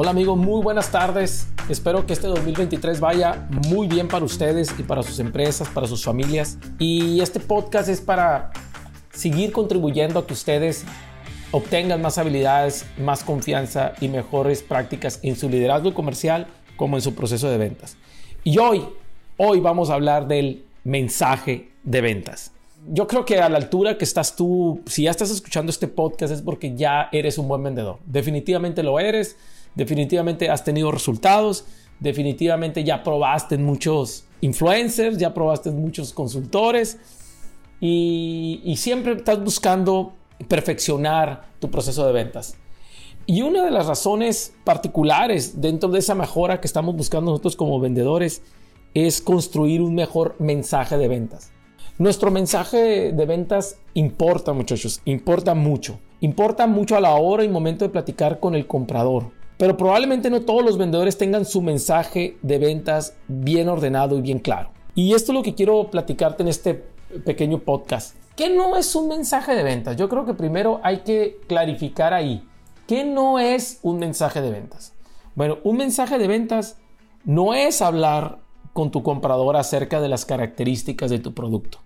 Hola amigos, muy buenas tardes. Espero que este 2023 vaya muy bien para ustedes y para sus empresas, para sus familias. Y este podcast es para seguir contribuyendo a que ustedes obtengan más habilidades, más confianza y mejores prácticas en su liderazgo comercial como en su proceso de ventas. Y hoy, hoy vamos a hablar del mensaje de ventas. Yo creo que a la altura que estás tú, si ya estás escuchando este podcast es porque ya eres un buen vendedor. Definitivamente lo eres definitivamente has tenido resultados, definitivamente ya probaste en muchos influencers, ya probaste en muchos consultores y, siempre estás buscando perfeccionar tu proceso de ventas. Y una de las razones particulares dentro de esa mejora que estamos buscando nosotros como vendedores es construir un mejor mensaje de ventas. Nuestro mensaje de ventas importa, muchachos, importa mucho. Importa mucho a la hora y momento de platicar con el comprador. Pero probablemente no todos los vendedores tengan su mensaje de ventas bien ordenado y bien claro. Y esto es lo que quiero platicarte en este pequeño podcast. ¿Qué no es un mensaje de ventas? Yo creo que primero hay que clarificar ahí. ¿Qué no es un mensaje de ventas? Bueno, un mensaje de ventas no es hablar con tu comprador acerca de las características de tu producto.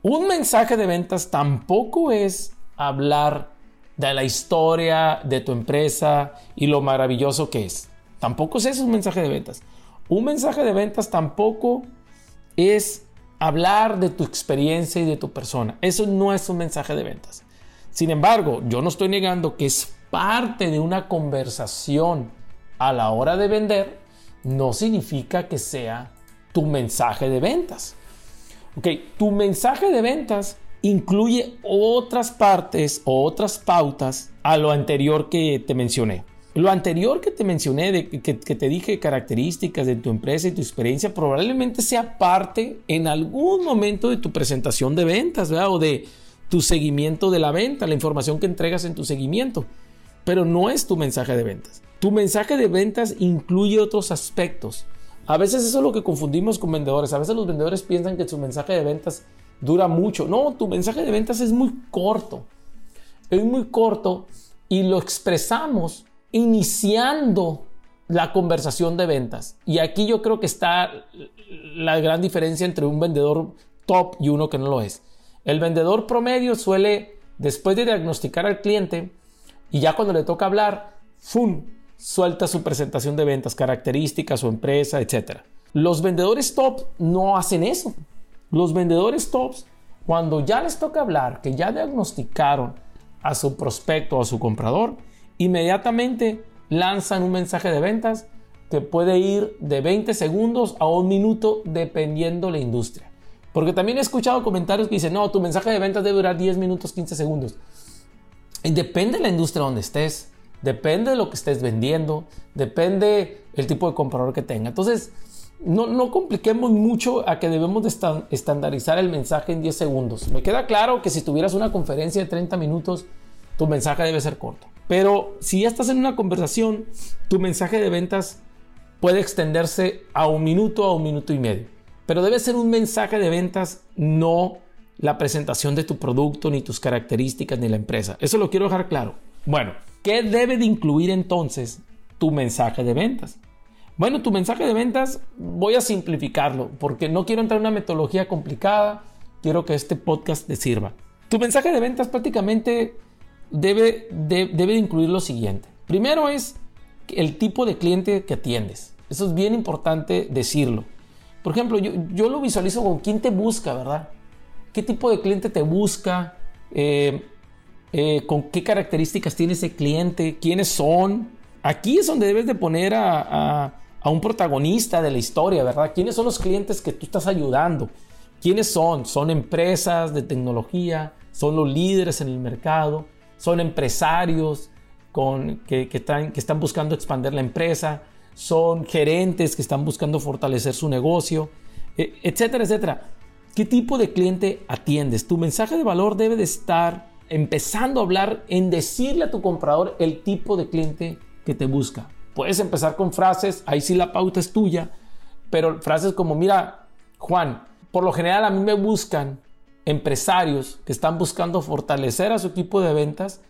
Un mensaje de ventas tampoco es hablar de la historia de tu empresa y lo maravilloso que es. Tampoco es eso un mensaje de ventas. Un mensaje de ventas tampoco es hablar de tu experiencia y de tu persona. Eso no es un mensaje de ventas. Sin embargo, yo no estoy negando que es parte de una conversación a la hora de vender, no significa que sea tu mensaje de ventas. Ok, tu mensaje de ventas incluye otras partes o otras pautas a lo anterior que te mencioné. Lo anterior que te mencioné, de, que, te dije características de tu empresa y tu experiencia, probablemente sea parte en algún momento de tu presentación de ventas o de tu seguimiento de la venta, la información que entregas en tu seguimiento. Pero no es tu mensaje de ventas. Tu mensaje de ventas incluye otros aspectos. A veces eso es lo que confundimos con vendedores. A veces los vendedores piensan que su mensaje de ventas dura mucho. No, tu mensaje de ventas es muy corto. Es muy corto y lo expresamos iniciando la conversación de ventas. Y aquí yo creo que está la gran diferencia entre un vendedor top y uno que no lo es. El vendedor promedio suele, después de diagnosticar al cliente y ya cuando le toca hablar, ¡fum! suelta su presentación de ventas, características, su empresa, etc. Los vendedores top no hacen eso. Los vendedores tops, cuando ya les toca hablar, que ya diagnosticaron a su prospecto o a su comprador, inmediatamente lanzan un mensaje de ventas que puede ir de 20 segundos a un minuto dependiendo la industria. Porque también he escuchado comentarios que dicen, no, tu mensaje de ventas debe durar 10 minutos, 15 segundos. Y depende de la industria donde estés, depende de lo que estés vendiendo, depende el tipo de comprador que tenga. Entonces, no, compliquemos mucho a que debemos de estandarizar el mensaje en 10 segundos. Me queda claro que si tuvieras una conferencia de 30 minutos, tu mensaje debe ser corto. Pero si ya estás en una conversación, tu mensaje de ventas puede extenderse a un minuto, a un minuto y medio. Pero debe ser un mensaje de ventas, no la presentación de tu producto, ni tus características, ni la empresa. Eso lo quiero dejar claro. Bueno, ¿qué debe de incluir entonces tu mensaje de ventas? Bueno, tu mensaje de ventas voy a simplificarlo porque no quiero entrar en una metodología complicada, quiero que este podcast te sirva. Tu mensaje de ventas prácticamente debe, debe incluir lo siguiente. Primero es el tipo de cliente que atiendes. Eso es bien importante decirlo. Por ejemplo, yo, lo visualizo con quién te busca, ¿verdad? ¿Qué tipo de cliente te busca? Eh, eh, ¿Con qué características tiene ese cliente? ¿Quiénes son? Aquí es donde debes de poner a a un protagonista de la historia, ¿verdad? ¿Quiénes son los clientes que tú estás ayudando? ¿Quiénes son? Son empresas de tecnología, son los líderes en el mercado, son empresarios con, que, están, que están buscando expandir la empresa, son gerentes que están buscando fortalecer su negocio, e, etcétera, etcétera. ¿Qué tipo de cliente atiendes? Tu mensaje de valor debe de estar empezando a hablar en decirle a tu comprador el tipo de cliente que te busca. Puedes empezar con frases, ahí sí la pauta es tuya, pero frases como, mira, Juan, por lo general a mí me buscan empresarios que están buscando fortalecer a su equipo de ventas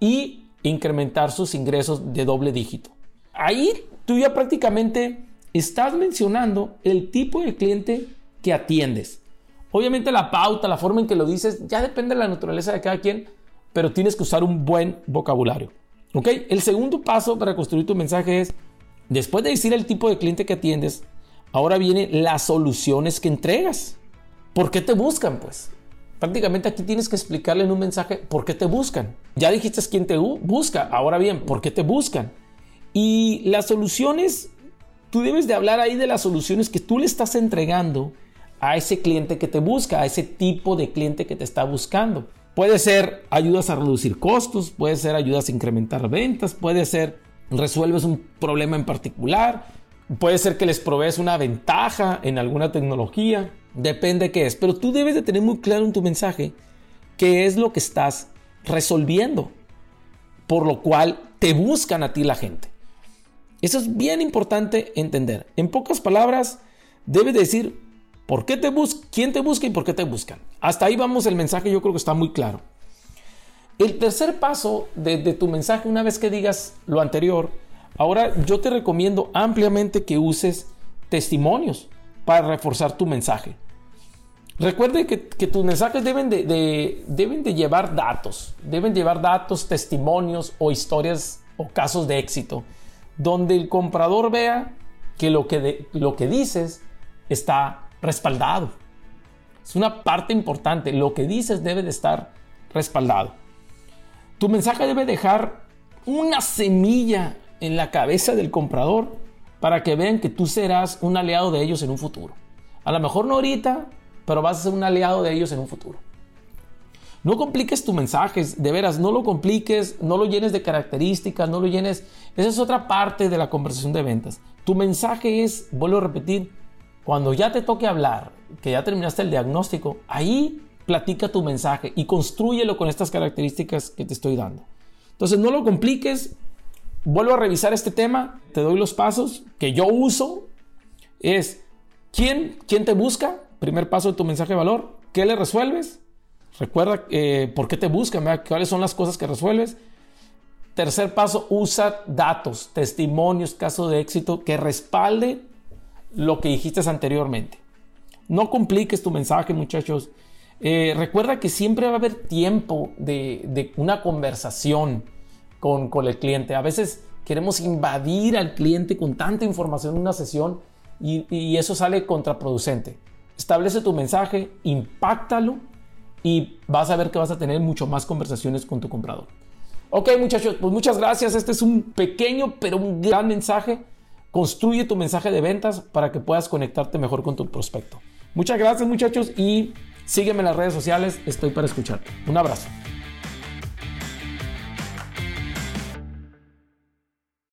y incrementar sus ingresos de doble dígito. ahí tú ya prácticamente estás mencionando el tipo de cliente que atiendes. Obviamente la pauta, la forma en que lo dices, ya depende de la naturaleza de cada quien, pero tienes que usar un buen vocabulario. ¿Ok? El segundo paso para construir tu mensaje es, después de decir el tipo de cliente que atiendes, ahora vienen las soluciones que entregas. ¿Por qué te buscan? Pues prácticamente aquí tienes que explicarle en un mensaje por qué te buscan. Ya dijiste quién te busca, ahora bien, ¿por qué te buscan? Y las soluciones, tú debes de hablar ahí de las soluciones que tú le estás entregando a ese cliente que te busca, a ese tipo de cliente que te está buscando. Puede ser ayudas a reducir costos, puede ser ayudas a incrementar ventas, puede ser resuelves un problema en particular, puede ser que les provees una ventaja en alguna tecnología, depende qué es, pero tú debes de tener muy claro en tu mensaje qué es lo que estás resolviendo, por lo cual te buscan a ti la gente. Eso es bien importante entender. En pocas palabras, debes decir por qué te quién te busca y por qué te buscan. Hasta ahí vamos, el mensaje yo creo que está muy claro. El tercer paso de, tu mensaje, una vez que digas lo anterior, ahora yo te recomiendo ampliamente que uses testimonios para reforzar tu mensaje. Recuerde que, tus mensajes deben de, deben de llevar datos, deben llevar datos, testimonios o historias o casos de éxito, donde el comprador vea que lo que, lo que dices está respaldado. Es una parte importante, lo que dices debe de estar respaldado. Tu mensaje debe dejar una semilla en la cabeza del comprador para que vean que tú serás un aliado de ellos en un futuro. A lo mejor no ahorita, pero vas a ser un aliado de ellos en un futuro. No compliques tu mensaje, de veras, no lo compliques, no lo llenes de características, no lo llenes. Esa es otra parte de la conversación de ventas. Tu mensaje es, vuelvo a repetir, cuando ya te toque hablar, que ya terminaste el diagnóstico, ahí platica tu mensaje y construyelo con estas características que te estoy dando. Entonces no lo compliques, vuelvo a revisar este tema, te doy los pasos que yo uso. Es, ¿quién, quién te busca? Primer paso de tu mensaje de valor. ¿Qué le resuelves? Recuerda eh, por qué te buscan, cuáles son las cosas que resuelves. Tercer paso, usa datos, testimonios, casos de éxito que respalde lo que dijiste anteriormente. No compliques tu mensaje, muchachos. Eh, recuerda que siempre va a haber tiempo de una conversación con, el cliente. A veces queremos invadir al cliente con tanta información en una sesión y, eso sale contraproducente. Establece tu mensaje, impactalo y vas a ver que vas a tener mucho más conversaciones con tu comprador. Ok muchachos, pues muchas gracias. Este es un pequeño pero un gran mensaje. Construye tu mensaje de ventas para que puedas conectarte mejor con tu prospecto. Muchas gracias muchachos y sígueme en las redes sociales. Estoy para escucharte. Un abrazo.